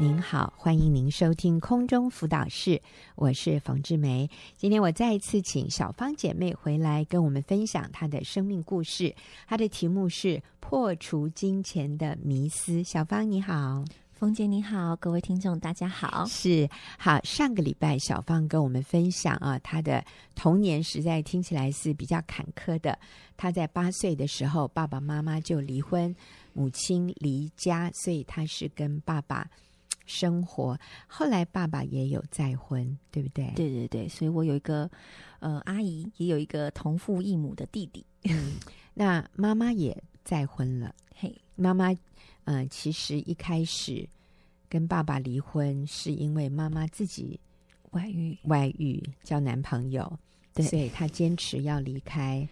您好，欢迎您收听空中辅导室，我是冯志梅。今天我再一次请小芳姐妹回来跟我们分享她的生命故事，她的题目是破除金钱的迷思。小芳你好，冯姐你好，各位听众大家好。是好，上个礼拜小芳跟我们分享啊，她的童年实在听起来是比较坎坷的。她在八岁的时候，爸爸妈妈就离婚，母亲离家，所以她是跟爸爸。生活，后来爸爸也有再婚，对不对？对对对，所以我有一个呃阿姨，也有一个同父异母的弟弟。嗯，那妈妈也再婚了。嘿，妈妈，呃，其实一开始跟爸爸离婚，是因为妈妈自己外遇，外遇交男朋友，对，所以她坚持要离开，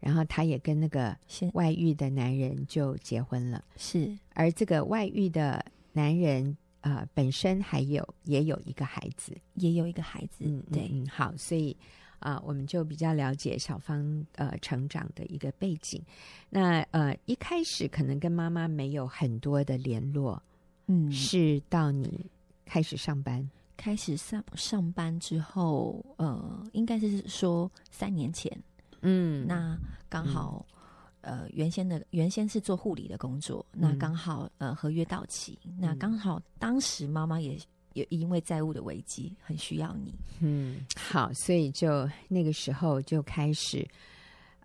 然后她也跟那个外遇的男人就结婚了。是，而这个外遇的男人。啊、呃，本身还有也有一个孩子，也有一个孩子，嗯，对，嗯，好，所以啊、呃，我们就比较了解小芳呃成长的一个背景。那呃，一开始可能跟妈妈没有很多的联络，嗯，是到你开始上班，开始上上班之后，呃，应该是说三年前，嗯，那刚好。嗯呃，原先的原先是做护理的工作，嗯、那刚好呃合约到期，嗯、那刚好当时妈妈也也因为债务的危机，很需要你。嗯，好，所以就那个时候就开始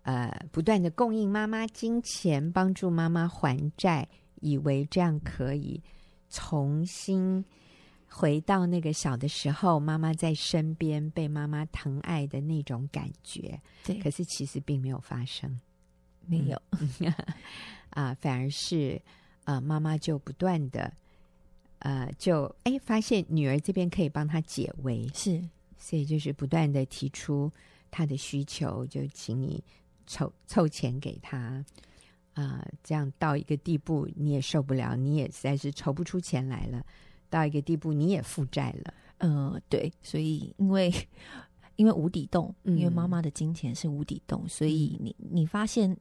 呃不断的供应妈妈金钱，帮助妈妈还债，以为这样可以重新回到那个小的时候，妈妈在身边被妈妈疼爱的那种感觉。对，可是其实并没有发生。没有。啊，反而是呃，妈妈就不断的呃，就哎发现女儿这边可以帮她解围，是，所以就是不断的提出她的需求，就请你凑凑钱给她。啊、呃，这样到一个地步你也受不了，你也实在是筹不出钱来了，到一个地步你也负债了，嗯、呃，对，所以因为 因为无底洞，嗯、因为妈妈的金钱是无底洞，所以你你发现。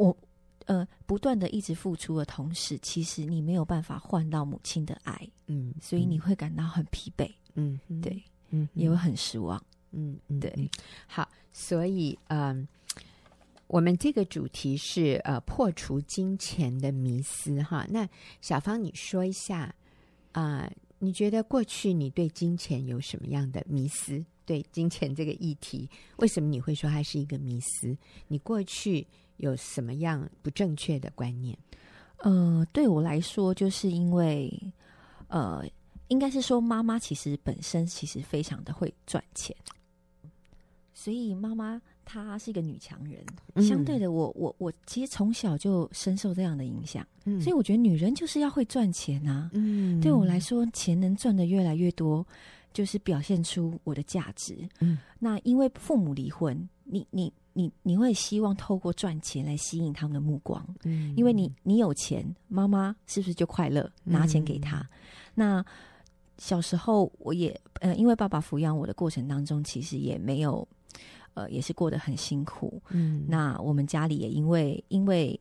我呃，不断的一直付出的同时，其实你没有办法换到母亲的爱，嗯，所以你会感到很疲惫，嗯，对，嗯，也会很失望，嗯嗯，对嗯，好，所以嗯、呃，我们这个主题是呃破除金钱的迷思哈。那小芳，你说一下啊、呃，你觉得过去你对金钱有什么样的迷思？对金钱这个议题，为什么你会说它是一个迷思？你过去。有什么样不正确的观念？呃，对我来说，就是因为，呃，应该是说妈妈其实本身其实非常的会赚钱，所以妈妈她是一个女强人。嗯、相对的我，我我我其实从小就深受这样的影响，嗯、所以我觉得女人就是要会赚钱啊。嗯，对我来说，钱能赚的越来越多，就是表现出我的价值。嗯，那因为父母离婚，你你。你你会希望透过赚钱来吸引他们的目光，嗯，因为你你有钱，妈妈是不是就快乐？拿钱给他。嗯、那小时候我也呃，因为爸爸抚养我的过程当中，其实也没有呃，也是过得很辛苦。嗯，那我们家里也因为因为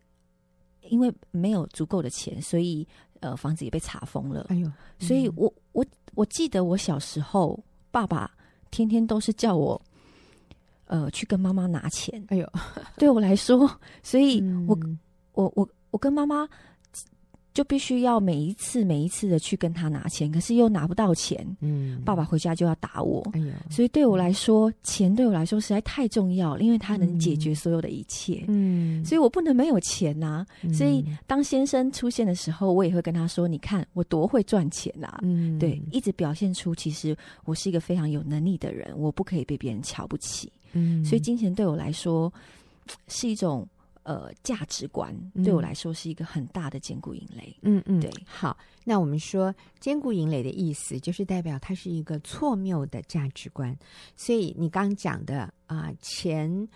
因为没有足够的钱，所以呃，房子也被查封了。哎呦，嗯、所以我我我记得我小时候，爸爸天天都是叫我。呃，去跟妈妈拿钱。哎呦，对我来说，所以我、嗯、我我我跟妈妈就必须要每一次每一次的去跟她拿钱，可是又拿不到钱。嗯，爸爸回家就要打我。哎呦，所以对我来说，钱对我来说实在太重要了，因为它能解决所有的一切。嗯，所以我不能没有钱呐、啊。嗯、所以当先生出现的时候，我也会跟他说：“你看我多会赚钱呐、啊。”嗯，对，一直表现出其实我是一个非常有能力的人，我不可以被别人瞧不起。嗯，所以金钱对我来说 是一种呃价值观，嗯、对我来说是一个很大的坚固引雷。嗯嗯，对。好，那我们说坚固引雷的意思，就是代表它是一个错谬的价值观。所以你刚讲的啊、呃，钱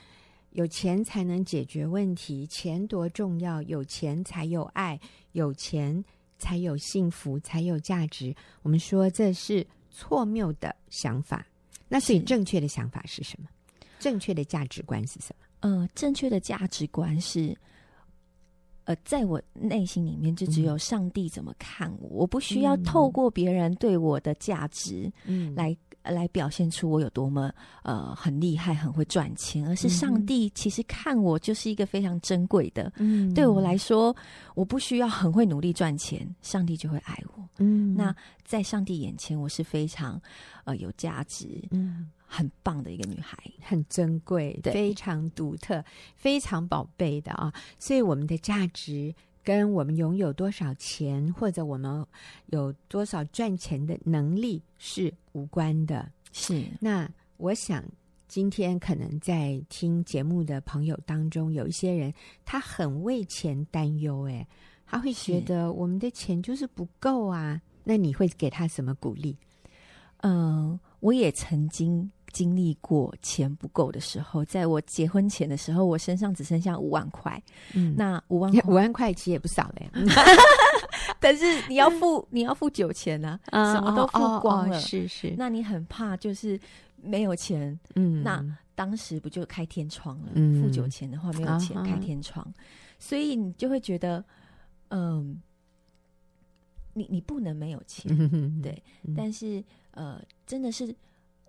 有钱才能解决问题，钱多重要，有钱才有爱，有钱才有幸福，才有价值。我们说这是错谬的想法。那所以正确的想法是什么？正确的价值观是什么？呃，正确的价值观是，呃，在我内心里面，就只有上帝怎么看我，嗯、我不需要透过别人对我的价值，嗯，来来表现出我有多么呃很厉害、很会赚钱，而是上帝其实看我就是一个非常珍贵的。嗯，对我来说，我不需要很会努力赚钱，上帝就会爱我。嗯，那在上帝眼前，我是非常呃有价值。嗯。很棒的一个女孩，很珍贵，对非常独特，非常宝贝的啊！所以我们的价值跟我们拥有多少钱，或者我们有多少赚钱的能力是无关的。是。那我想，今天可能在听节目的朋友当中，有一些人他很为钱担忧，哎，他会觉得我们的钱就是不够啊。那你会给他什么鼓励？嗯、呃，我也曾经。经历过钱不够的时候，在我结婚前的时候，我身上只剩下五万块。嗯，那五万 五万块其实也不少嘞，但是你要付你要付酒钱呢、啊，嗯、什么都付光了，哦哦哦、是是。那你很怕就是没有钱，嗯，那当时不就开天窗了？嗯、付酒钱的话没有钱开天窗，嗯、所以你就会觉得，嗯，你你不能没有钱，对，嗯、但是呃，真的是。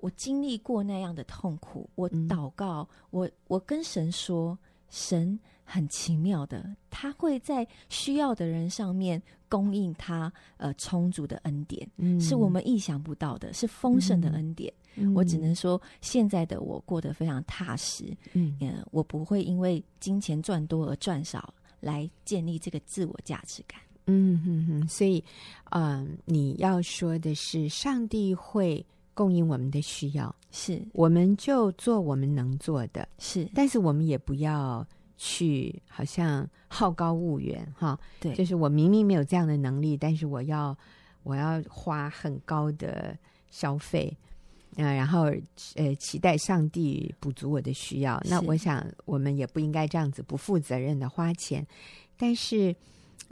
我经历过那样的痛苦，我祷告，嗯、我我跟神说，神很奇妙的，他会在需要的人上面供应他呃充足的恩典，嗯、是我们意想不到的，是丰盛的恩典。嗯、我只能说，现在的我过得非常踏实，嗯，我不会因为金钱赚多而赚少来建立这个自我价值感。嗯哼哼，所以，嗯、呃，你要说的是，上帝会。供应我们的需要，是我们就做我们能做的，是，但是我们也不要去好像好高骛远哈。对，就是我明明没有这样的能力，但是我要我要花很高的消费啊、呃，然后呃期待上帝补足我的需要。那我想我们也不应该这样子不负责任的花钱，但是。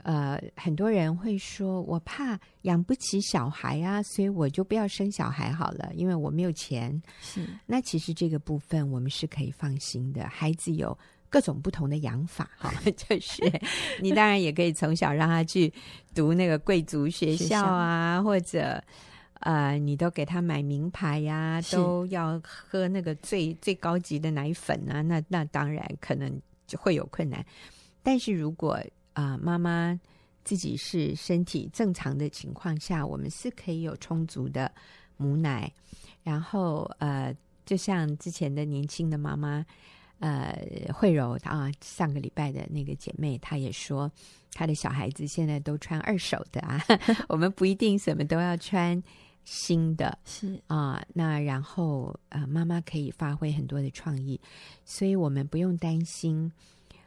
呃，很多人会说，我怕养不起小孩啊，所以我就不要生小孩好了，因为我没有钱。是，那其实这个部分我们是可以放心的。孩子有各种不同的养法，哈，就是 你当然也可以从小让他去读那个贵族学校啊，校或者呃，你都给他买名牌呀、啊，都要喝那个最最高级的奶粉啊，那那当然可能就会有困难。但是如果啊，妈妈自己是身体正常的情况下，我们是可以有充足的母奶。然后，呃，就像之前的年轻的妈妈，呃，慧柔啊，上个礼拜的那个姐妹，她也说，她的小孩子现在都穿二手的啊。我们不一定什么都要穿新的，是啊。那然后，呃，妈妈可以发挥很多的创意，所以我们不用担心，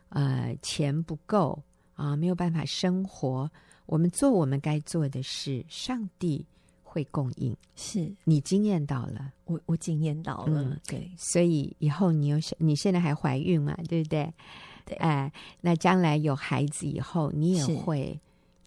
呃，钱不够。啊，没有办法生活，我们做我们该做的事，上帝会供应。是你经验到了，我我经验到了，嗯、对，所以以后你有你现在还怀孕嘛，对不对？对，哎，那将来有孩子以后，你也会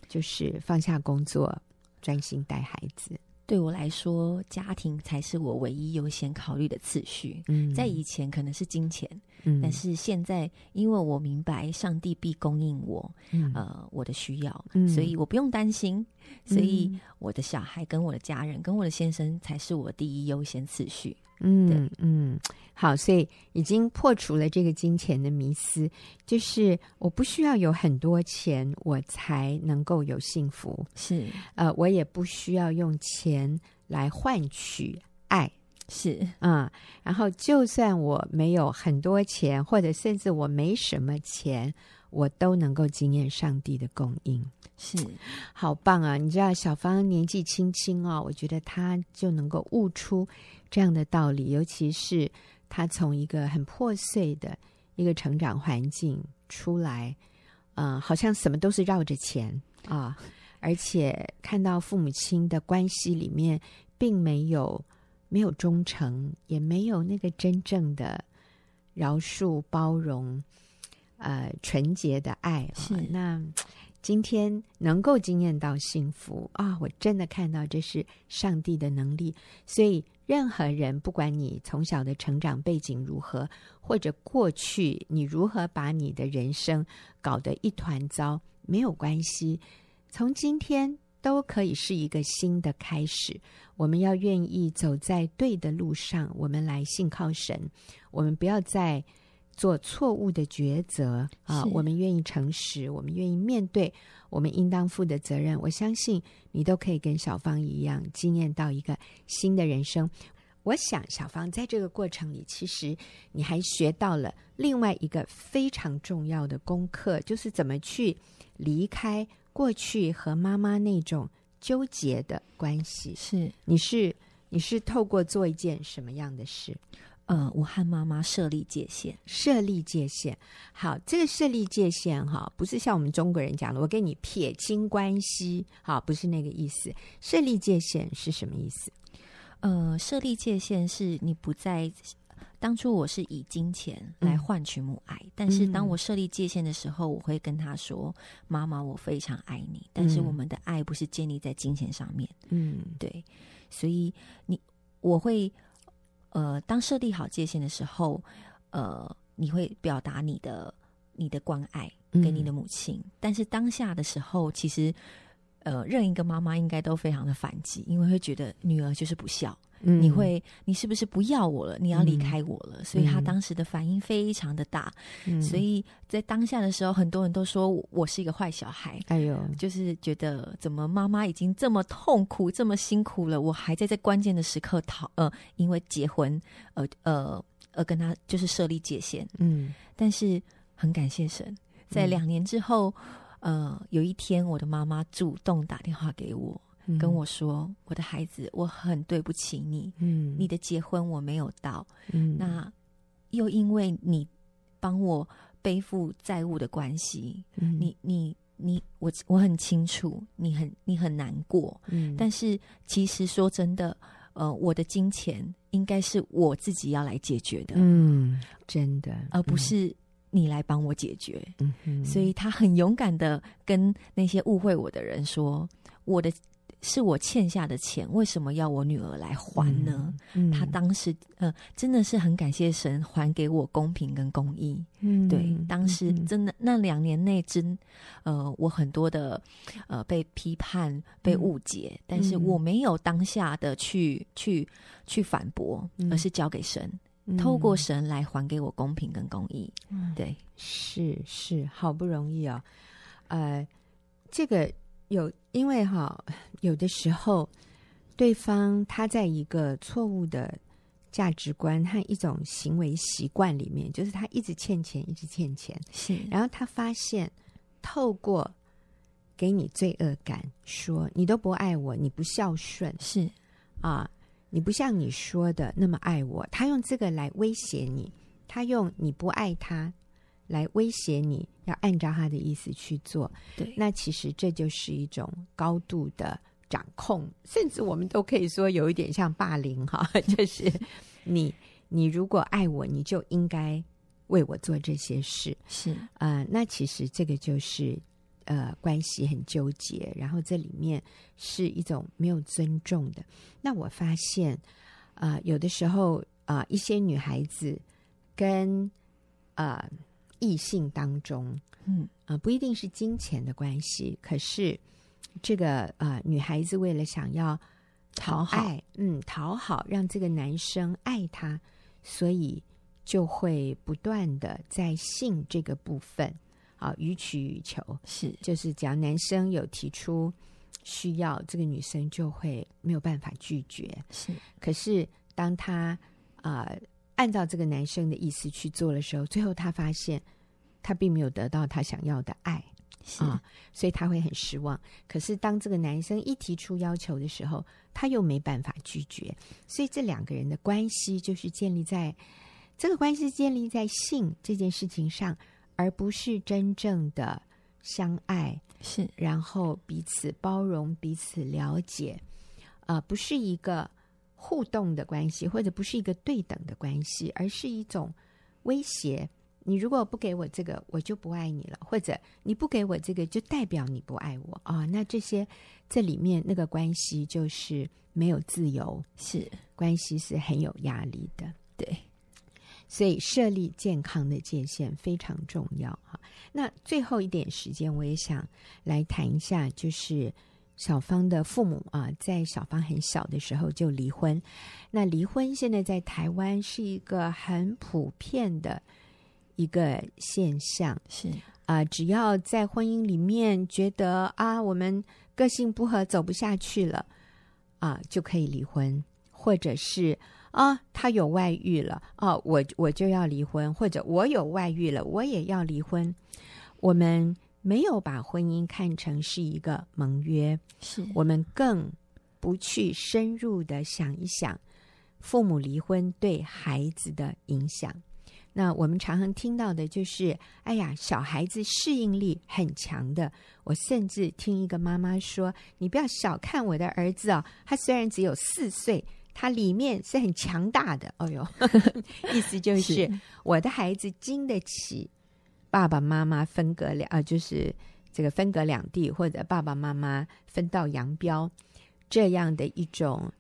就是放下工作，专心带孩子。对我来说，家庭才是我唯一优先考虑的次序。嗯，在以前可能是金钱，嗯，但是现在，因为我明白上帝必供应我，嗯、呃，我的需要，嗯、所以我不用担心。所以我的小孩跟我的家人跟我的先生才是我第一优先次序。嗯嗯，好，所以已经破除了这个金钱的迷思，就是我不需要有很多钱，我才能够有幸福。是，呃，我也不需要用钱来换取爱。是，啊、嗯，然后就算我没有很多钱，或者甚至我没什么钱，我都能够经验上帝的供应。是，好棒啊！你知道小芳年纪轻轻哦，我觉得她就能够悟出这样的道理，尤其是她从一个很破碎的一个成长环境出来，嗯、呃，好像什么都是绕着钱啊，而且看到父母亲的关系里面，并没有没有忠诚，也没有那个真正的饶恕、包容，呃，纯洁的爱。是那。今天能够惊艳到幸福啊！我真的看到这是上帝的能力。所以，任何人，不管你从小的成长背景如何，或者过去你如何把你的人生搞得一团糟，没有关系。从今天都可以是一个新的开始。我们要愿意走在对的路上，我们来信靠神。我们不要再做错误的抉择啊！我们愿意诚实，我们愿意面对我们应当负的责任。我相信你都可以跟小芳一样，经验到一个新的人生。我想，小芳在这个过程里，其实你还学到了另外一个非常重要的功课，就是怎么去离开过去和妈妈那种纠结的关系。是，你是你是透过做一件什么样的事？呃，我和妈妈设立界限，设立界限。好，这个设立界限哈，不是像我们中国人讲的，我跟你撇清关系，好，不是那个意思。设立界限是什么意思？呃，设立界限是你不再，当初我是以金钱来换取母爱，嗯、但是当我设立界限的时候，我会跟他说：“妈妈，我非常爱你，但是我们的爱不是建立在金钱上面。”嗯，对，所以你我会。呃，当设立好界限的时候，呃，你会表达你的你的关爱给你的母亲，嗯、但是当下的时候，其实呃，任一个妈妈应该都非常的反击，因为会觉得女儿就是不孝。嗯、你会，你是不是不要我了？你要离开我了？嗯、所以他当时的反应非常的大。嗯、所以在当下的时候，很多人都说我是一个坏小孩。哎呦，就是觉得怎么妈妈已经这么痛苦、这么辛苦了，我还在这关键的时刻讨呃，因为结婚呃呃而跟他就是设立界限。嗯，但是很感谢神，在两年之后，嗯、呃，有一天我的妈妈主动打电话给我。跟我说，嗯、我的孩子，我很对不起你。嗯，你的结婚我没有到。嗯，那又因为你帮我背负债务的关系，嗯，你你你，我我很清楚，你很你很难过。嗯，但是其实说真的，呃，我的金钱应该是我自己要来解决的。嗯，真的，而不是你来帮我解决。嗯，所以他很勇敢的跟那些误会我的人说，我的。是我欠下的钱，为什么要我女儿来还呢？嗯嗯、他当时呃，真的是很感谢神还给我公平跟公义。嗯，对，当时真的那两年内真呃，我很多的呃被批判、被误解，嗯、但是我没有当下的去去去反驳，而是交给神，嗯、透过神来还给我公平跟公义。嗯，对，是是，好不容易哦，呃，这个。有，因为哈，有的时候，对方他在一个错误的价值观和一种行为习惯里面，就是他一直欠钱，一直欠钱，是。然后他发现，透过给你罪恶感，说你都不爱我，你不孝顺，是啊，你不像你说的那么爱我，他用这个来威胁你，他用你不爱他。来威胁你，要按照他的意思去做。对，那其实这就是一种高度的掌控，甚至我们都可以说有一点像霸凌哈。就是你，你如果爱我，你就应该为我做这些事。是啊、呃，那其实这个就是呃关系很纠结，然后这里面是一种没有尊重的。那我发现啊、呃，有的时候啊、呃，一些女孩子跟啊。呃异性当中，嗯啊、呃，不一定是金钱的关系，可是这个啊、呃，女孩子为了想要讨爱，好嗯，讨好，让这个男生爱她，所以就会不断的在性这个部分啊，予取予求，是，就是只要男生有提出需要，这个女生就会没有办法拒绝，是。可是当她啊。呃按照这个男生的意思去做的时候，最后他发现他并没有得到他想要的爱是啊，所以他会很失望。可是当这个男生一提出要求的时候，他又没办法拒绝，所以这两个人的关系就是建立在这个关系建立在性这件事情上，而不是真正的相爱是，然后彼此包容、彼此了解啊、呃，不是一个。互动的关系，或者不是一个对等的关系，而是一种威胁。你如果不给我这个，我就不爱你了；或者你不给我这个，就代表你不爱我啊、哦。那这些这里面那个关系就是没有自由，是关系是很有压力的。对，所以设立健康的界限非常重要哈。那最后一点时间，我也想来谈一下，就是。小芳的父母啊，在小芳很小的时候就离婚。那离婚现在在台湾是一个很普遍的一个现象，是啊，只要在婚姻里面觉得啊，我们个性不合，走不下去了啊，就可以离婚，或者是啊，他有外遇了啊，我我就要离婚，或者我有外遇了，我也要离婚。我们。没有把婚姻看成是一个盟约，是我们更不去深入的想一想父母离婚对孩子的影响。那我们常常听到的就是：“哎呀，小孩子适应力很强的。”我甚至听一个妈妈说：“你不要小看我的儿子哦，他虽然只有四岁，他里面是很强大的。”哦哟，意思就是，是我的孩子经得起。爸爸妈妈分隔两啊，就是这个分隔两地，或者爸爸妈妈分道扬镳，这样的一种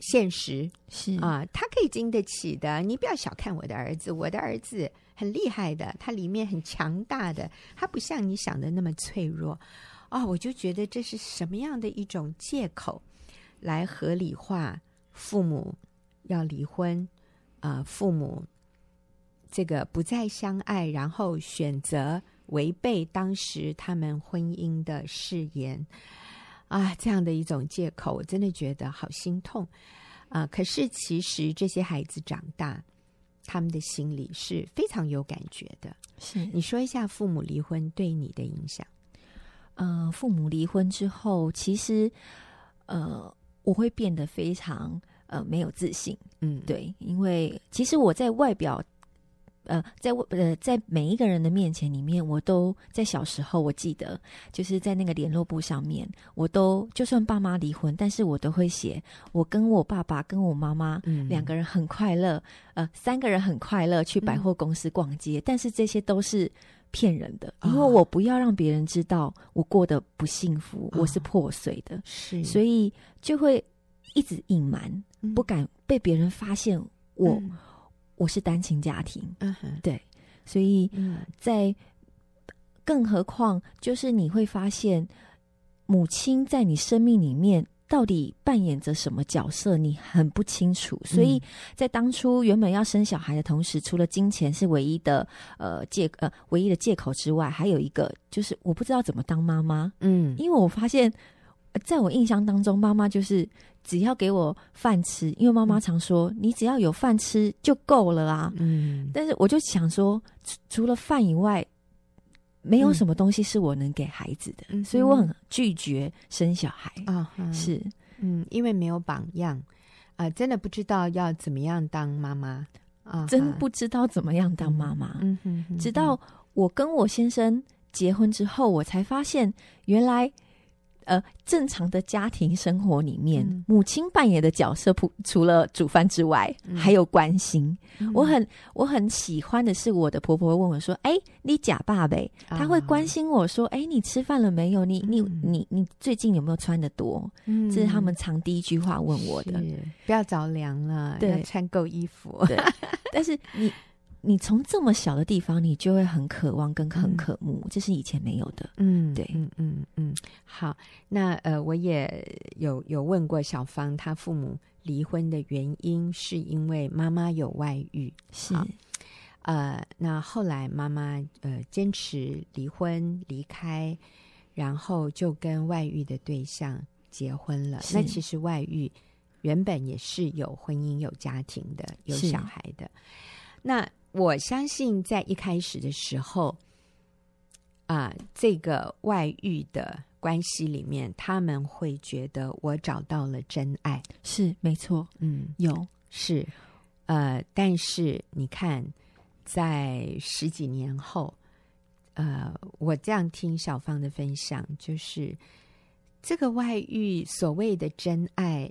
现实是啊，他可以经得起的。你不要小看我的儿子，我的儿子很厉害的，他里面很强大的，他不像你想的那么脆弱啊。我就觉得这是什么样的一种借口，来合理化父母要离婚啊，父母。这个不再相爱，然后选择违背当时他们婚姻的誓言啊，这样的一种借口，我真的觉得好心痛啊！可是其实这些孩子长大，他们的心里是非常有感觉的。是，你说一下父母离婚对你的影响？呃，父母离婚之后，其实呃，我会变得非常呃没有自信。嗯，对，因为其实我在外表。呃，在我呃，在每一个人的面前里面，我都在小时候，我记得就是在那个联络簿上面，我都就算爸妈离婚，但是我都会写我跟我爸爸跟我妈妈两个人很快乐，嗯、呃，三个人很快乐去百货公司逛街，嗯、但是这些都是骗人的，因为我不要让别人知道我过得不幸福，哦、我是破碎的，是，所以就会一直隐瞒，不敢被别人发现我。嗯我是单亲家庭，嗯哼，对，所以在更何况，就是你会发现母亲在你生命里面到底扮演着什么角色，你很不清楚。所以在当初原本要生小孩的同时，除了金钱是唯一的呃借呃唯一的借口之外，还有一个就是我不知道怎么当妈妈。嗯，因为我发现，在我印象当中，妈妈就是。只要给我饭吃，因为妈妈常说，嗯、你只要有饭吃就够了啊。嗯，但是我就想说，除除了饭以外，没有什么东西是我能给孩子的，嗯、所以我很拒绝生小孩啊。嗯、是，嗯，因为没有榜样啊、呃，真的不知道要怎么样当妈妈啊，真不知道怎么样当妈妈。直到我跟我先生结婚之后，我才发现原来。呃，正常的家庭生活里面，嗯、母亲扮演的角色，除除了煮饭之外，嗯、还有关心。嗯、我很我很喜欢的是，我的婆婆会问我说：“哎、欸，你假爸呗？”她会关心我说：“哎、欸，你吃饭了没有？你你你你最近有没有穿的多？”嗯，这是他们常第一句话问我的。不要着凉了，对，要穿够衣服。对，但是你。你从这么小的地方，你就会很渴望跟很渴慕，嗯、这是以前没有的。嗯，对，嗯嗯嗯。好，那呃，我也有有问过小芳，她父母离婚的原因是因为妈妈有外遇。是，呃，那后来妈妈呃坚持离婚离开，然后就跟外遇的对象结婚了。那其实外遇原本也是有婚姻、有家庭的、有小孩的。那我相信，在一开始的时候，啊，这个外遇的关系里面，他们会觉得我找到了真爱，是没错，嗯，有。是，呃，但是你看，在十几年后，呃，我这样听小芳的分享，就是这个外遇所谓的真爱，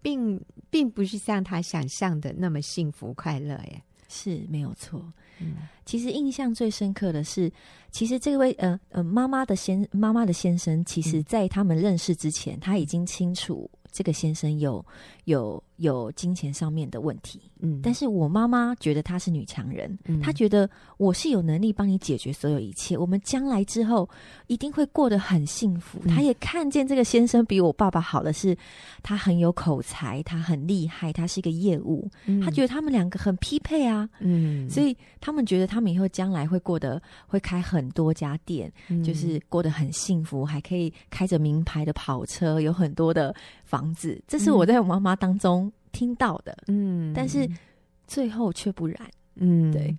并并不是像他想象的那么幸福快乐耶。是没有错，嗯，其实印象最深刻的是，其实这位呃呃妈妈的先妈妈的先生，其实在他们认识之前，他已经清楚这个先生有有有金钱上面的问题。嗯，但是我妈妈觉得她是女强人，嗯，她觉得我是有能力帮你解决所有一切，我们将来之后一定会过得很幸福。她也看见这个先生比我爸爸好的是，他很有口才，他很厉害，他是一个业务，她觉得他们两个很匹配啊，嗯，所以他们觉得他们以后将来会过得会开很多家店，就是过得很幸福，还可以开着名牌的跑车，有很多的房子。这是我在我妈妈当中。听到的，嗯，但是最后却不然，嗯，对，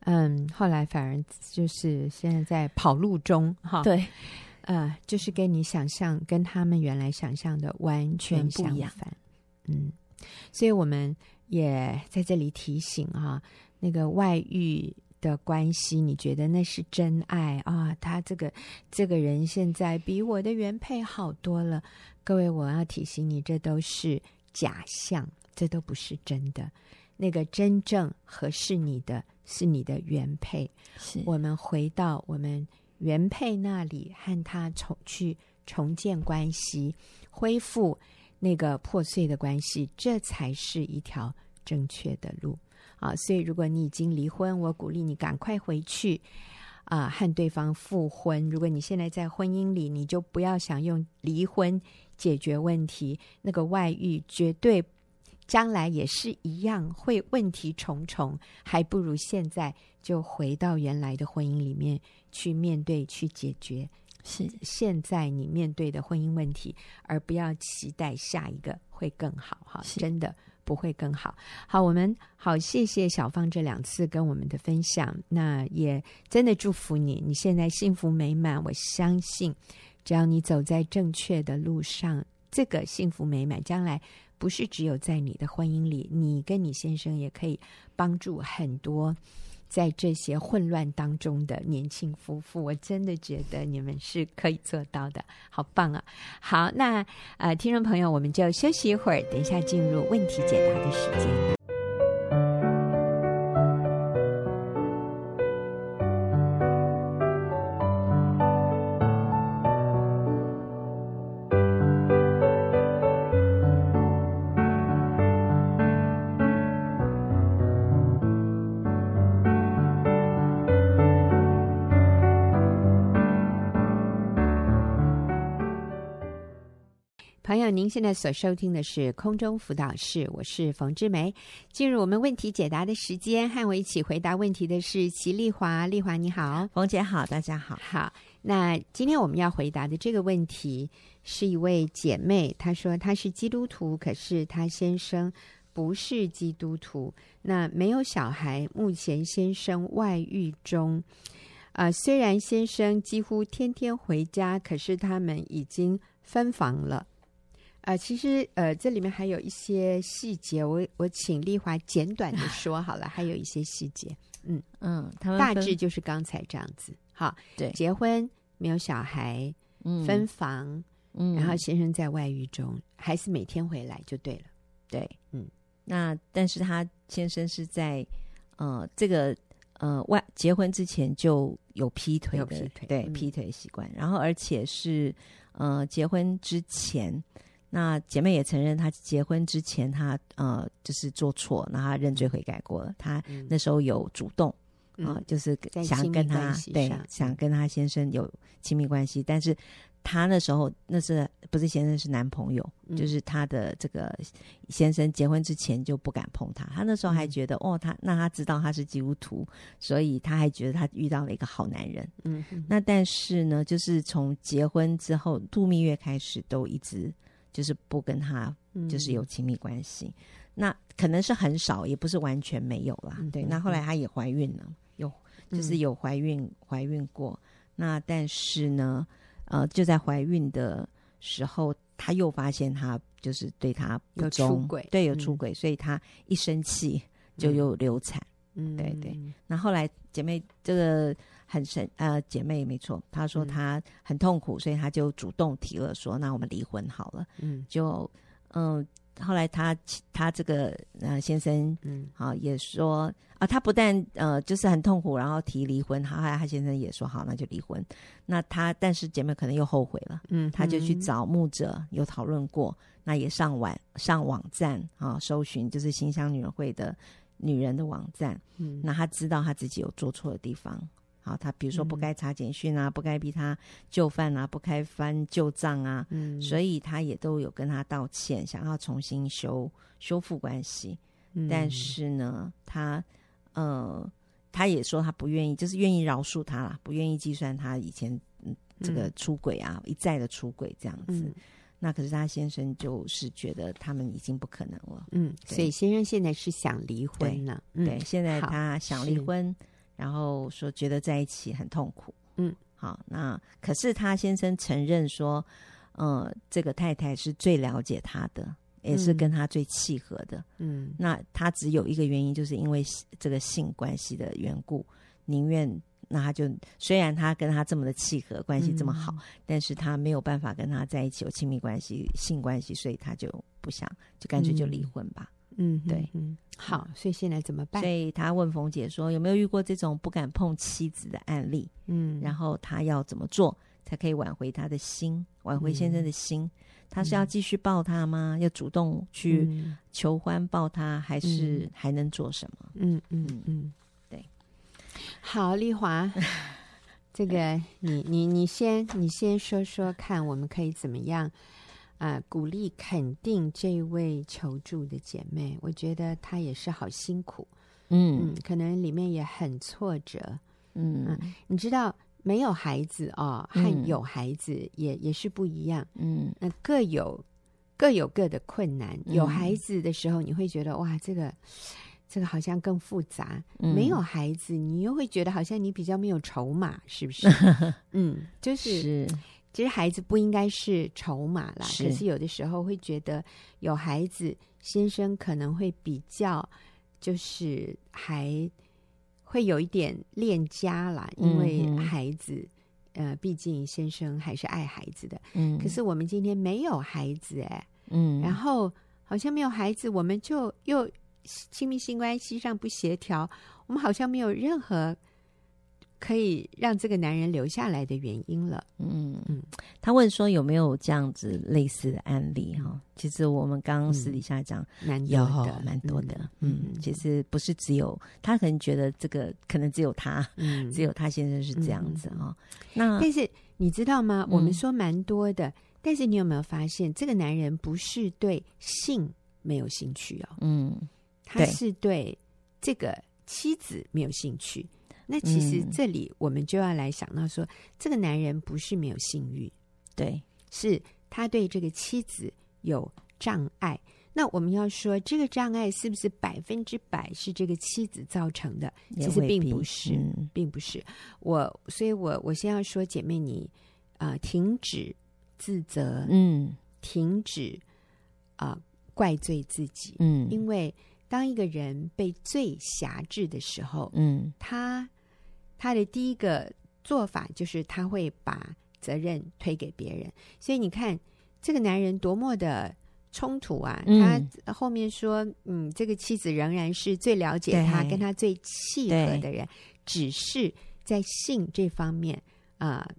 嗯，后来反而就是现在在跑路中，哈，对，呃，就是跟你想象跟他们原来想象的完全相反，嗯，所以我们也在这里提醒哈，那个外遇的关系，你觉得那是真爱啊？他这个这个人现在比我的原配好多了，各位，我要提醒你，这都是。假象，这都不是真的。那个真正合适你的是你的原配。是我们回到我们原配那里，和他重去重建关系，恢复那个破碎的关系，这才是一条正确的路啊！所以，如果你已经离婚，我鼓励你赶快回去啊，和对方复婚。如果你现在在婚姻里，你就不要想用离婚。解决问题，那个外遇绝对将来也是一样会问题重重，还不如现在就回到原来的婚姻里面去面对、去解决。是现在你面对的婚姻问题，而不要期待下一个会更好。哈，真的不会更好。好，我们好，谢谢小芳这两次跟我们的分享，那也真的祝福你，你现在幸福美满，我相信。只要你走在正确的路上，这个幸福美满将来不是只有在你的婚姻里，你跟你先生也可以帮助很多在这些混乱当中的年轻夫妇。我真的觉得你们是可以做到的，好棒啊！好，那呃，听众朋友，我们就休息一会儿，等一下进入问题解答的时间。朋友，您现在所收听的是空中辅导室，我是冯志梅。进入我们问题解答的时间，和我一起回答问题的是齐丽华。丽华你好，冯姐好，大家好。好，那今天我们要回答的这个问题是一位姐妹，她说她是基督徒，可是她先生不是基督徒，那没有小孩，目前先生外遇中。啊、呃，虽然先生几乎天天回家，可是他们已经分房了。啊、呃，其实呃，这里面还有一些细节，我我请丽华简短的 说好了，还有一些细节，嗯嗯，他们大致就是刚才这样子，好，对，结婚没有小孩，嗯，分房，嗯，然后。先生在外遇中，还是每天回来就对了，对，嗯，那但是他先生是在呃这个呃外结婚之前就有劈腿的，有劈腿，对，嗯、劈腿习惯，然后而且是呃结婚之前。那姐妹也承认，她结婚之前她呃就是做错，然后她认罪悔改过了。她那时候有主动啊、呃，就是想跟他对想跟她先生有亲密关系，但是她那时候那是不是先生是男朋友，嗯、就是她的这个先生结婚之前就不敢碰她。她那时候还觉得、嗯、哦，她那她知道她是基督徒，所以她还觉得她遇到了一个好男人。嗯，那但是呢，就是从结婚之后度蜜月开始，都一直。就是不跟他，就是有亲密关系，嗯、那可能是很少，也不是完全没有啦。嗯、对，那后来她也怀孕了，有就是有怀孕怀孕过。那但是呢，呃，就在怀孕的时候，她又发现她就是对她有出轨，对，有出轨，嗯、所以她一生气就又流产。嗯，对对。那后来姐妹这个。很神，呃，姐妹没错，她说她很痛苦，嗯、所以她就主动提了说，那我们离婚好了。嗯，就嗯、呃，后来她她这个呃先生，嗯，好也说啊，她不但呃就是很痛苦，然后提离婚，后来她先生也说好，那就离婚。那她但是姐妹可能又后悔了，嗯，她就去找牧者，有讨论过，那也上网上网站啊，搜寻就是新乡女人会的女人的网站，嗯，那她知道她自己有做错的地方。好，他比如说不该查简讯啊，嗯、不该逼他就范啊，不该翻旧账啊，嗯，所以他也都有跟他道歉，想要重新修修复关系。嗯、但是呢，他呃，他也说他不愿意，就是愿意饶恕他啦，不愿意计算他以前嗯这个出轨啊，嗯、一再的出轨这样子。嗯、那可是他先生就是觉得他们已经不可能了，嗯，所以先生现在是想离婚了，对，对，现在他想离婚。然后说觉得在一起很痛苦，嗯，好，那可是他先生承认说，呃，这个太太是最了解他的，也是跟他最契合的，嗯，那他只有一个原因，就是因为这个性关系的缘故，宁愿那他就虽然他跟他这么的契合，关系这么好，嗯、但是他没有办法跟他在一起有亲密关系、性关系，所以他就不想，就干脆就离婚吧。嗯嗯，对，嗯，好，所以现在怎么办？所以他问冯姐说，有没有遇过这种不敢碰妻子的案例？嗯，然后他要怎么做才可以挽回他的心，挽回先生的心？嗯、他是要继续抱他吗？嗯、要主动去求欢抱他，还是还能做什么？嗯嗯嗯，嗯对。好，丽华，这个你你你先你先说说看，我们可以怎么样？啊，鼓励肯定这位求助的姐妹，我觉得她也是好辛苦，嗯，嗯，可能里面也很挫折，嗯，啊，你知道没有孩子哦，和有孩子也、嗯、也是不一样，嗯，那各有各有各的困难。嗯、有孩子的时候，你会觉得哇，这个这个好像更复杂；嗯、没有孩子，你又会觉得好像你比较没有筹码，是不是？嗯，就是。是其实孩子不应该是筹码啦，是，可是有的时候会觉得有孩子，先生可能会比较，就是还会有一点恋家啦，因为孩子，嗯、呃，毕竟先生还是爱孩子的。嗯，可是我们今天没有孩子，哎，嗯，然后好像没有孩子，我们就又亲密性关系上不协调，我们好像没有任何。可以让这个男人留下来的原因了。嗯嗯，他问说有没有这样子类似的案例哈？其实我们刚刚私底下讲，蛮有蛮多的。嗯，其实不是只有他，可能觉得这个可能只有他，嗯，只有他先生是这样子哈。那但是你知道吗？我们说蛮多的，但是你有没有发现，这个男人不是对性没有兴趣哦？嗯，他是对这个妻子没有兴趣。那其实这里我们就要来想到说，嗯、这个男人不是没有性欲，对，是他对这个妻子有障碍。那我们要说，这个障碍是不是百分之百是这个妻子造成的？其实并不是，嗯、并不是。我，所以我我先要说，姐妹你啊、呃，停止自责，嗯，停止啊、呃、怪罪自己，嗯，因为当一个人被罪辖制的时候，嗯，他。他的第一个做法就是他会把责任推给别人，所以你看这个男人多么的冲突啊！嗯、他后面说：“嗯，这个妻子仍然是最了解他、跟他最契合的人，只是在性这方面啊、呃，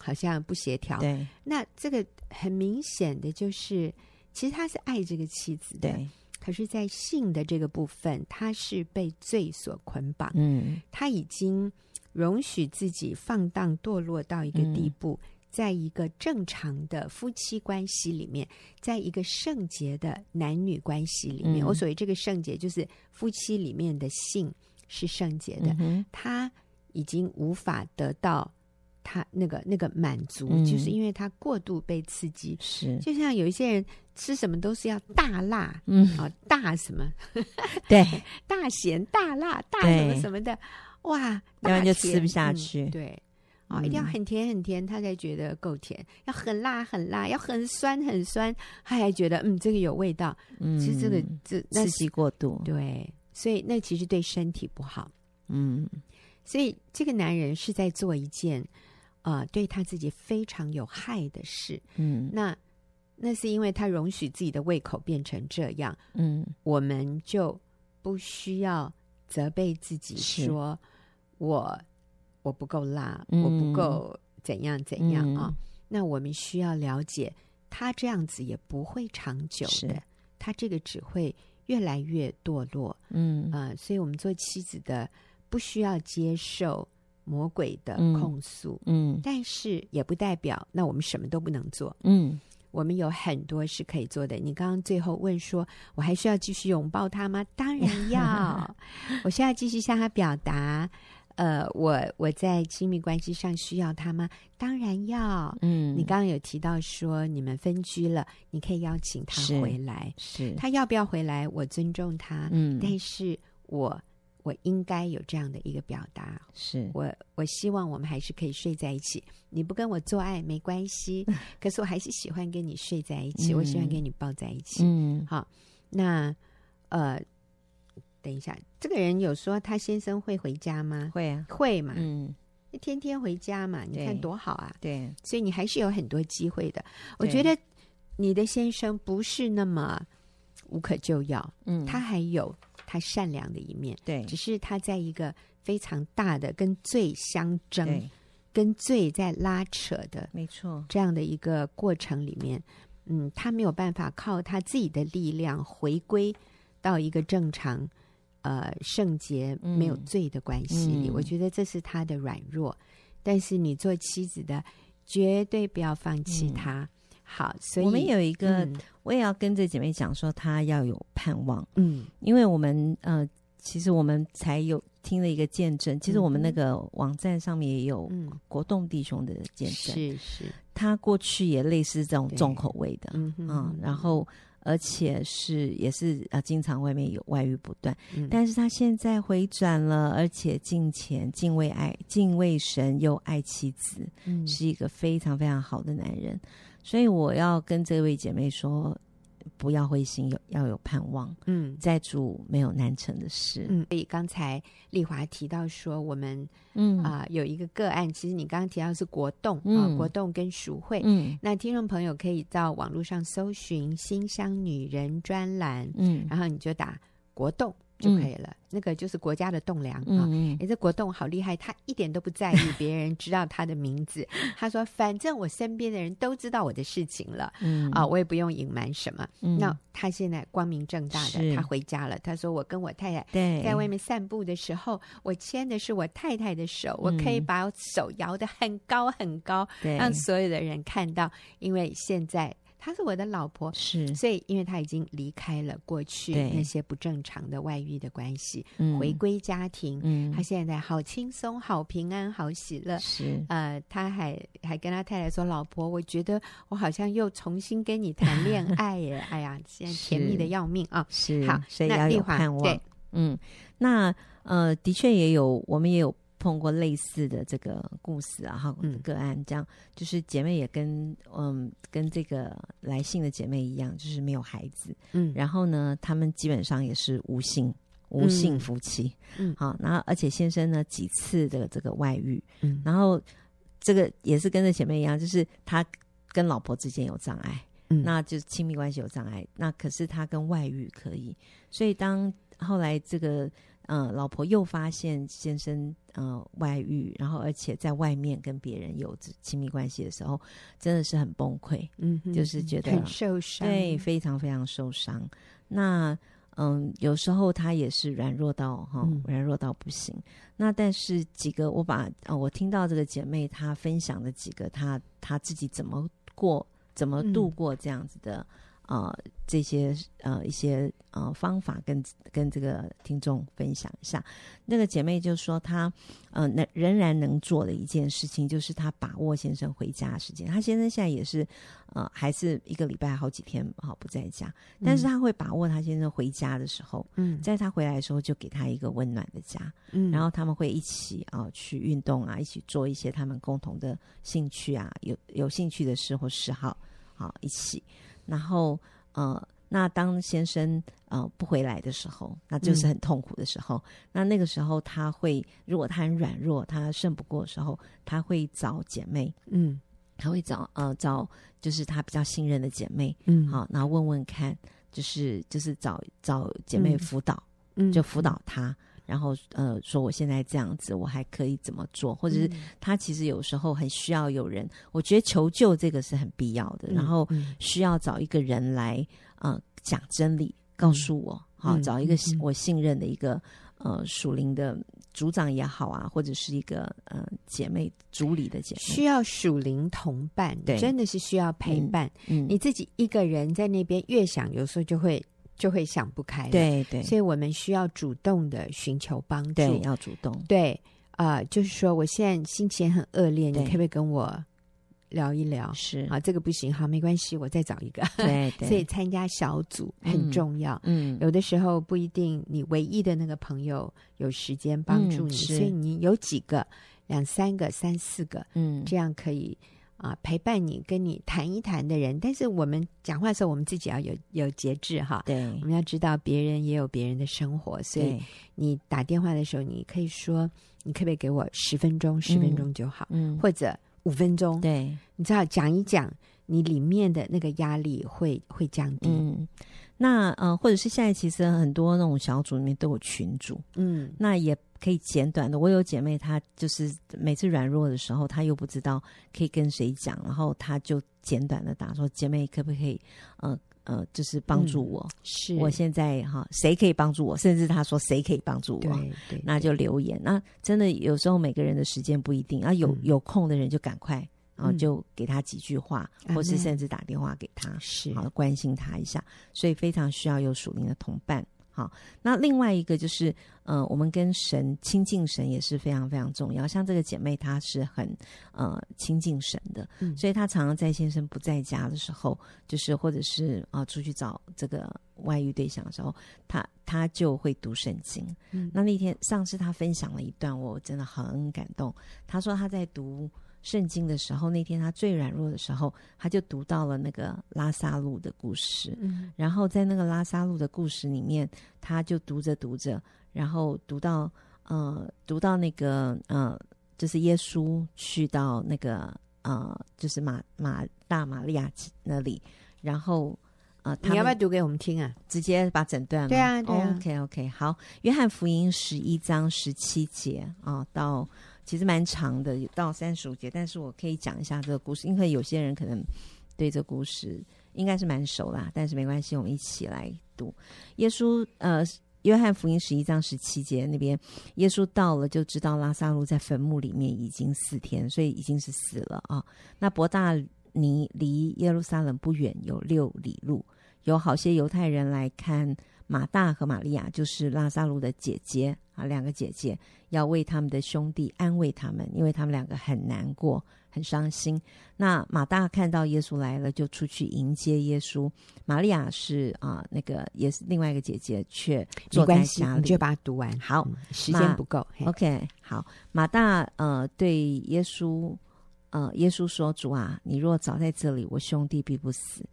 好像不协调。”对，那这个很明显的就是，其实他是爱这个妻子的。对。可是，在性的这个部分，他是被罪所捆绑。嗯，他已经容许自己放荡堕落到一个地步，嗯、在一个正常的夫妻关系里面，在一个圣洁的男女关系里面，嗯、我所谓这个圣洁，就是夫妻里面的性是圣洁的。嗯、他已经无法得到。他那个那个满足，嗯、就是因为他过度被刺激，是。就像有一些人吃什么都是要大辣，嗯。啊大什么，对，大咸大辣大什么什么的，哇，要不然就吃不下去，嗯、对，啊，一定要很甜很甜，他才觉得够甜；要很辣很辣，要很酸很酸，他还觉得嗯这个有味道。嗯，其实这个这刺激过度，对，所以那其实对身体不好。嗯，所以这个男人是在做一件。啊、呃，对他自己非常有害的事。嗯，那那是因为他容许自己的胃口变成这样。嗯，我们就不需要责备自己说我我不够辣，嗯、我不够怎样怎样啊、哦。嗯、那我们需要了解，他这样子也不会长久的，他这个只会越来越堕落。嗯啊、呃，所以我们做妻子的不需要接受魔鬼的控诉，嗯，但是也不代表那我们什么都不能做，嗯，我们有很多是可以做的。你刚刚最后问说，我还需要继续拥抱他吗？当然要，我需要继续向他表达，呃，我我在亲密关系上需要他吗？当然要，嗯，你刚刚有提到说你们分居了，你可以邀请他回来，是，是他要不要回来？我尊重他，嗯，但是我。我应该有这样的一个表达，是我我希望我们还是可以睡在一起。你不跟我做爱没关系，可是我还是喜欢跟你睡在一起，嗯、我喜欢跟你抱在一起。嗯，好，那呃，等一下，这个人有说他先生会回家吗？会啊，会嘛，嗯，天天回家嘛，你看多好啊。对，所以你还是有很多机会的。我觉得你的先生不是那么无可救药，嗯，他还有。他善良的一面，对，只是他在一个非常大的跟罪相争，跟罪在拉扯的，没错，这样的一个过程里面，嗯，他没有办法靠他自己的力量回归到一个正常、呃圣洁、没有罪的关系里。嗯、我觉得这是他的软弱，但是你做妻子的绝对不要放弃他。嗯好，所以我们有一个，嗯、我也要跟这姐妹讲说，她要有盼望。嗯，因为我们呃，其实我们才有听了一个见证，其实我们那个网站上面也有国栋弟兄的见证，是是，他过去也类似这种重口味的，嗯嗯，然后而且是也是啊，经常外面有外遇不断，嗯、但是他现在回转了，而且敬虔、敬畏爱、敬畏神，又爱妻子，嗯，是一个非常非常好的男人。所以我要跟这位姐妹说，不要灰心，有要有盼望。嗯，在主没有难成的事。嗯，所以刚才丽华提到说，我们嗯啊、呃、有一个个案，其实你刚刚提到是国栋啊、嗯呃，国栋跟赎会。嗯，那听众朋友可以到网络上搜寻“新乡女人”专栏，嗯，然后你就打国栋就可以了。嗯、那个就是国家的栋梁啊。嗯，哎，这国栋好厉害，他一点都不在意别人知道他的名字。他说：“反正我身边的人都知道我的事情了，嗯啊，我也不用隐瞒什么。嗯、那他现在光明正大的，他回家了。他说：我跟我太太在外面散步的时候，我牵的是我太太的手，我可以把手摇得很高很高，对让所有的人看到。因为现在。”她是我的老婆，是，所以因为她已经离开了过去那些不正常的外遇的关系，嗯、回归家庭，嗯，她现在好轻松、好平安、好喜乐，是，呃，她还还跟她太太说：“老婆，我觉得我好像又重新跟你谈恋爱耶，哎呀，现在甜蜜的要命啊！”是，好，所以要有盼望，对，嗯，那呃，的确也有，我们也有。碰过类似的这个故事啊，哈，个案这样，嗯、就是姐妹也跟嗯跟这个来信的姐妹一样，就是没有孩子，嗯，然后呢，他们基本上也是无性无性夫妻，嗯，好，然后而且先生呢几次的这个外遇，嗯，然后这个也是跟着姐妹一样，就是他跟老婆之间有障碍，嗯，那就是亲密关系有障碍，那可是他跟外遇可以，所以当后来这个。嗯，老婆又发现先生呃外遇，然后而且在外面跟别人有亲密关系的时候，真的是很崩溃，嗯哼，就是觉得很受伤，对，非常非常受伤。那嗯，有时候他也是软弱到哈，软、嗯、弱到不行。那但是几个我把呃我听到这个姐妹她分享的几个她她自己怎么过，怎么度过这样子的。嗯啊、呃，这些呃一些呃方法跟跟这个听众分享一下。那个姐妹就说她呃能仍然能做的一件事情，就是她把握先生回家的时间。她先生现在也是呃还是一个礼拜好几天好不在家，但是她会把握她先生回家的时候，嗯，在他回来的时候就给他一个温暖的家，嗯，然后他们会一起啊、呃、去运动啊，一起做一些他们共同的兴趣啊，有有兴趣的事或嗜好，好一起。然后，呃，那当先生呃不回来的时候，那就是很痛苦的时候。嗯、那那个时候，他会如果他很软弱，他胜不过的时候，他会找姐妹，嗯，他会找呃找就是他比较信任的姐妹，嗯，好，然后问问看，就是就是找找姐妹辅导，嗯，就辅导他。然后，呃，说我现在这样子，我还可以怎么做？或者是他其实有时候很需要有人，我觉得求救这个是很必要的。然后需要找一个人来，呃，讲真理，告诉我，好，找一个我信任的一个，呃，属灵的组长也好啊，或者是一个呃姐妹组里的姐妹，需要属灵同伴，对，真的是需要陪伴。嗯，你自己一个人在那边越想，有时候就会。就会想不开了，对对，所以我们需要主动的寻求帮助，对，要主动，对，啊、呃，就是说我现在心情很恶劣，你可不可以跟我聊一聊？是。啊，这个不行，好，没关系，我再找一个，对，对，所以参加小组很重要，嗯，有的时候不一定你唯一的那个朋友有时间帮助你，嗯、所以你有几个，两三个、三四个，嗯，这样可以。啊，陪伴你、跟你谈一谈的人，但是我们讲话的时候，我们自己要有有节制哈。对，我们要知道别人也有别人的生活，所以你打电话的时候，你可以说：“你可不可以给我十分钟？十分钟就好，嗯，或者五分钟。”对，你知道讲一讲，你里面的那个压力会会降低。嗯，那呃，或者是现在其实很多那种小组里面都有群组，嗯，那也。可以简短的，我有姐妹，她就是每次软弱的时候，她又不知道可以跟谁讲，然后她就简短的打说：“姐妹，可不可以，呃呃，就是帮助我？嗯、是我现在哈，谁可以帮助我？甚至她说谁可以帮助我？对对，对，那就留言。那真的有时候每个人的时间不一定，啊，有有空的人就赶快，然后就给他几句话，嗯、或是甚至打电话给他，是好关心他一下。所以非常需要有属灵的同伴。好，那另外一个就是，呃，我们跟神亲近神也是非常非常重要。像这个姐妹，她是很呃亲近神的，嗯，所以她常常在先生不在家的时候，就是或者是啊、呃、出去找这个外遇对象的时候，她她就会读圣经。嗯，那那天上次她分享了一段，我真的很感动。她说她在读。圣经的时候，那天他最软弱的时候，他就读到了那个拉萨路的故事。嗯，然后在那个拉萨路的故事里面，他就读着读着，然后读到呃，读到那个呃，就是耶稣去到那个呃，就是马马大玛利亚那里，然后呃，他你要不要读给我们听啊？直接把整段对啊，对啊。Oh, OK OK，好，约翰福音十一章十七节啊、哦，到。其实蛮长的，到三十五节，但是我可以讲一下这个故事，因为有些人可能对这故事应该是蛮熟啦，但是没关系，我们一起来读。耶稣，呃，约翰福音十一章十七节那边，耶稣到了就知道拉萨路在坟墓里面已经四天，所以已经是死了啊。那伯大尼离耶路撒冷不远，有六里路，有好些犹太人来看。马大和玛利亚就是拉萨路的姐姐啊，两个姐姐要为他们的兄弟安慰他们，因为他们两个很难过、很伤心。那马大看到耶稣来了，就出去迎接耶稣。玛利亚是啊，那个也是另外一个姐姐，却坐在家里。你就把它读完。好，嗯、时间不够。OK，好。马大呃对耶稣呃耶稣说：“主啊，你若早在这里，我兄弟必不死。”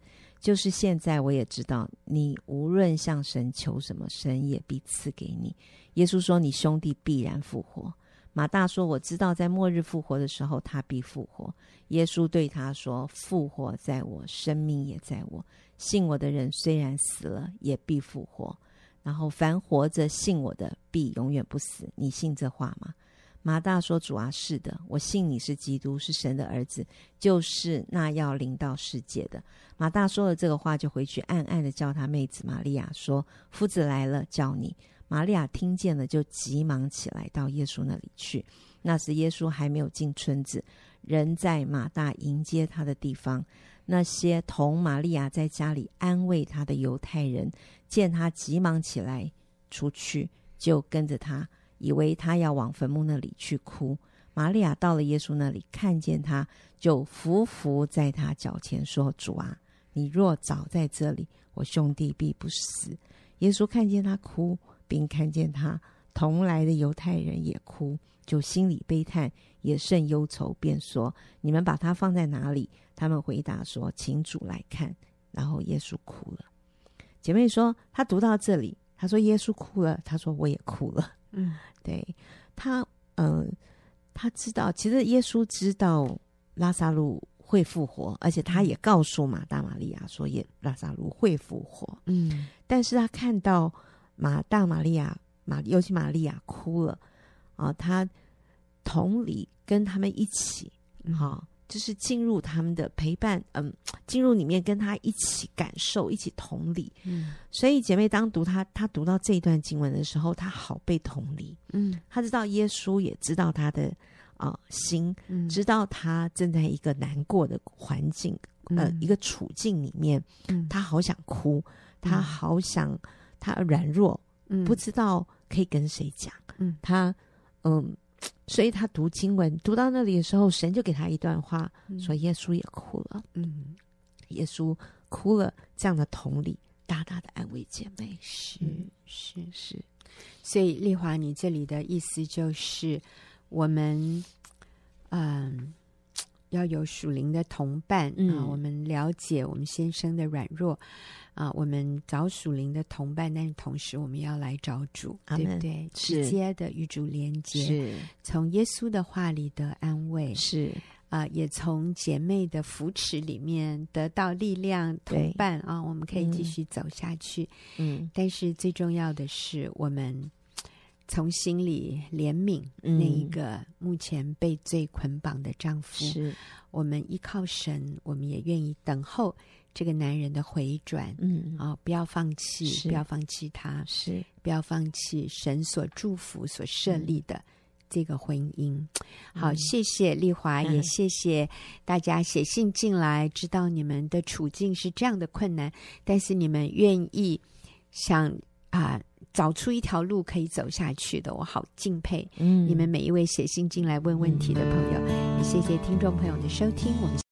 就是现在，我也知道你无论向神求什么，神也必赐给你。耶稣说：“你兄弟必然复活。”马大说：“我知道，在末日复活的时候，他必复活。”耶稣对他说：“复活在我，生命也在我。信我的人虽然死了，也必复活。然后凡活着信我的，必永远不死。你信这话吗？”马大说：“主啊，是的，我信你是基督，是神的儿子，就是那要临到世界的。”马大说了这个话，就回去暗暗的叫他妹子玛利亚说：“夫子来了，叫你。”玛利亚听见了，就急忙起来到耶稣那里去。那时耶稣还没有进村子，人在马大迎接他的地方。那些同玛利亚在家里安慰他的犹太人，见他急忙起来出去，就跟着他。以为他要往坟墓那里去哭，玛利亚到了耶稣那里，看见他，就伏伏在他脚前说：“主啊，你若早在这里，我兄弟必不死。”耶稣看见他哭，并看见他同来的犹太人也哭，就心里悲叹，也甚忧愁，便说：“你们把他放在哪里？”他们回答说：“请主来看。”然后耶稣哭了。姐妹说：“他读到这里，他说耶稣哭了，他说我也哭了。”嗯。对他，嗯、呃，他知道，其实耶稣知道拉萨路会复活，而且他也告诉马大、玛利亚说，也拉萨路会复活。嗯，但是他看到马大、玛利亚，马尤其玛利亚哭了啊，他同理跟他们一起，哈、嗯，就是进入他们的陪伴，嗯，进入里面跟他一起感受，一起同理。嗯，所以姐妹当读他，他读到这一段经文的时候，他好被同理。嗯，他知道耶稣也知道他的。啊、呃，心知道他正在一个难过的环境，嗯、呃，一个处境里面，嗯、他好想哭，他好想，他软弱，嗯、不知道可以跟谁讲，嗯，他，嗯，所以他读经文读到那里的时候，神就给他一段话，嗯、说耶稣也哭了，嗯，耶稣哭了，这样的同理，大大的安慰姐妹，是、嗯、是是，所以丽华，你这里的意思就是。我们，嗯，要有属灵的同伴啊、嗯。我们了解我们先生的软弱啊，我们找属灵的同伴，但是同时我们要来找主，对不对？直接的与主连接，是从耶稣的话里的安慰，是啊，也从姐妹的扶持里面得到力量，同伴啊，我们可以继续走下去。嗯，但是最重要的是我们。从心里怜悯那一个目前被罪捆绑的丈夫，是、嗯、我们依靠神，我们也愿意等候这个男人的回转。嗯。啊、哦，不要放弃，不要放弃他，是。不要放弃神所祝福、所设立的这个婚姻。嗯、好，谢谢丽华，也谢谢大家写信进来，知道你们的处境是这样的困难，但是你们愿意想啊。找出一条路可以走下去的，我好敬佩。嗯，你们每一位写信进来问问题的朋友，也谢谢听众朋友的收听，我们。